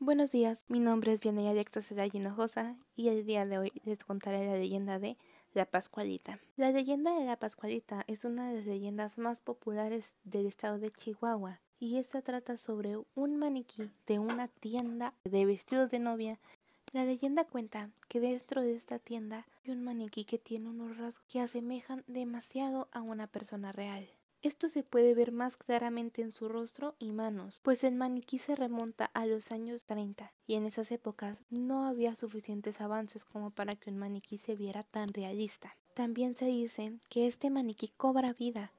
Buenos días, mi nombre es Vianey Alexa Celaya Hinojosa y el día de hoy les contaré la leyenda de la Pascualita. La leyenda de la Pascualita es una de las leyendas más populares del estado de Chihuahua y esta trata sobre un maniquí de una tienda de vestidos de novia. La leyenda cuenta que dentro de esta tienda hay un maniquí que tiene unos rasgos que asemejan demasiado a una persona real. Esto se puede ver más claramente en su rostro y manos, pues el maniquí se remonta a los años 30 y en esas épocas no había suficientes avances como para que un maniquí se viera tan realista. También se dice que este maniquí cobra vida,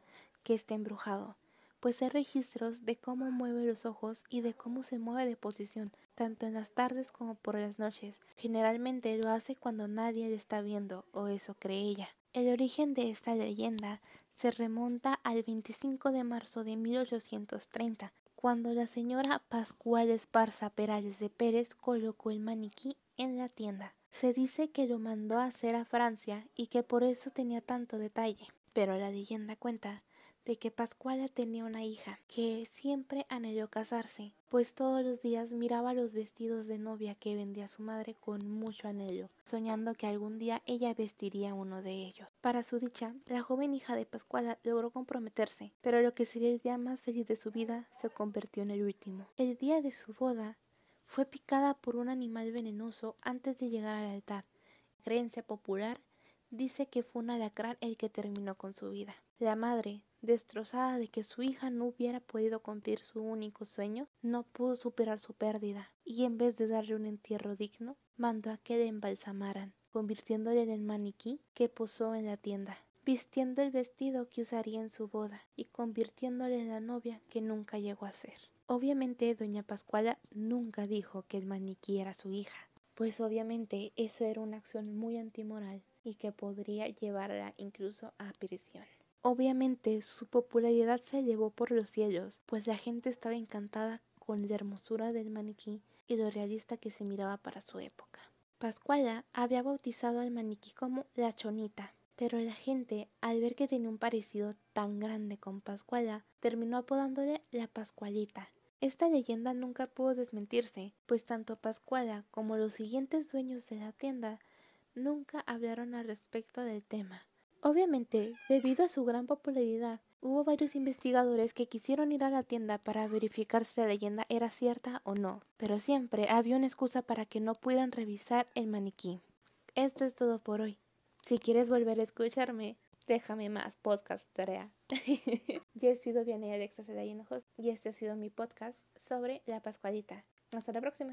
que está embrujado, pues hay registros de cómo mueve los ojos y de cómo se mueve de posición, tanto en las tardes como por las noches. Generalmente lo hace cuando nadie le está viendo, o eso cree ella. El origen de esta leyenda se remonta al 25 de marzo de 1830, cuando la señora Pascual Esparza Perales de Pérez colocó el maniquí en la tienda. Se dice que lo mandó a hacer a Francia y que por eso tenía tanto detalle, pero la leyenda cuenta de que Pascuala tenía una hija que siempre anheló casarse, pues todos los días miraba los vestidos de novia que vendía su madre con mucho anhelo, soñando que algún día ella vestiría uno de ellos. Para su dicha, la joven hija de Pascuala logró comprometerse, pero lo que sería el día más feliz de su vida se convirtió en el último. El día de su boda fue picada por un animal venenoso antes de llegar al altar. Creencia popular dice que fue un alacrán el que terminó con su vida. La madre, destrozada de que su hija no hubiera podido cumplir su único sueño, no pudo superar su pérdida y en vez de darle un entierro digno, mandó a que le embalsamaran, convirtiéndole en el maniquí que posó en la tienda, vistiendo el vestido que usaría en su boda y convirtiéndole en la novia que nunca llegó a ser. Obviamente doña Pascuala nunca dijo que el maniquí era su hija, pues obviamente eso era una acción muy antimoral y que podría llevarla incluso a prisión. Obviamente su popularidad se elevó por los cielos, pues la gente estaba encantada con la hermosura del maniquí y lo realista que se miraba para su época. Pascuala había bautizado al maniquí como la chonita, pero la gente, al ver que tenía un parecido tan grande con Pascuala, terminó apodándole la Pascualita. Esta leyenda nunca pudo desmentirse, pues tanto Pascuala como los siguientes dueños de la tienda nunca hablaron al respecto del tema. Obviamente, debido a su gran popularidad, hubo varios investigadores que quisieron ir a la tienda para verificar si la leyenda era cierta o no, pero siempre había una excusa para que no pudieran revisar el maniquí. Esto es todo por hoy. Si quieres volver a escucharme, déjame más podcast tarea. Yo he sido Vianey Alexa Ojos y este ha sido mi podcast sobre la Pascualita. Hasta la próxima.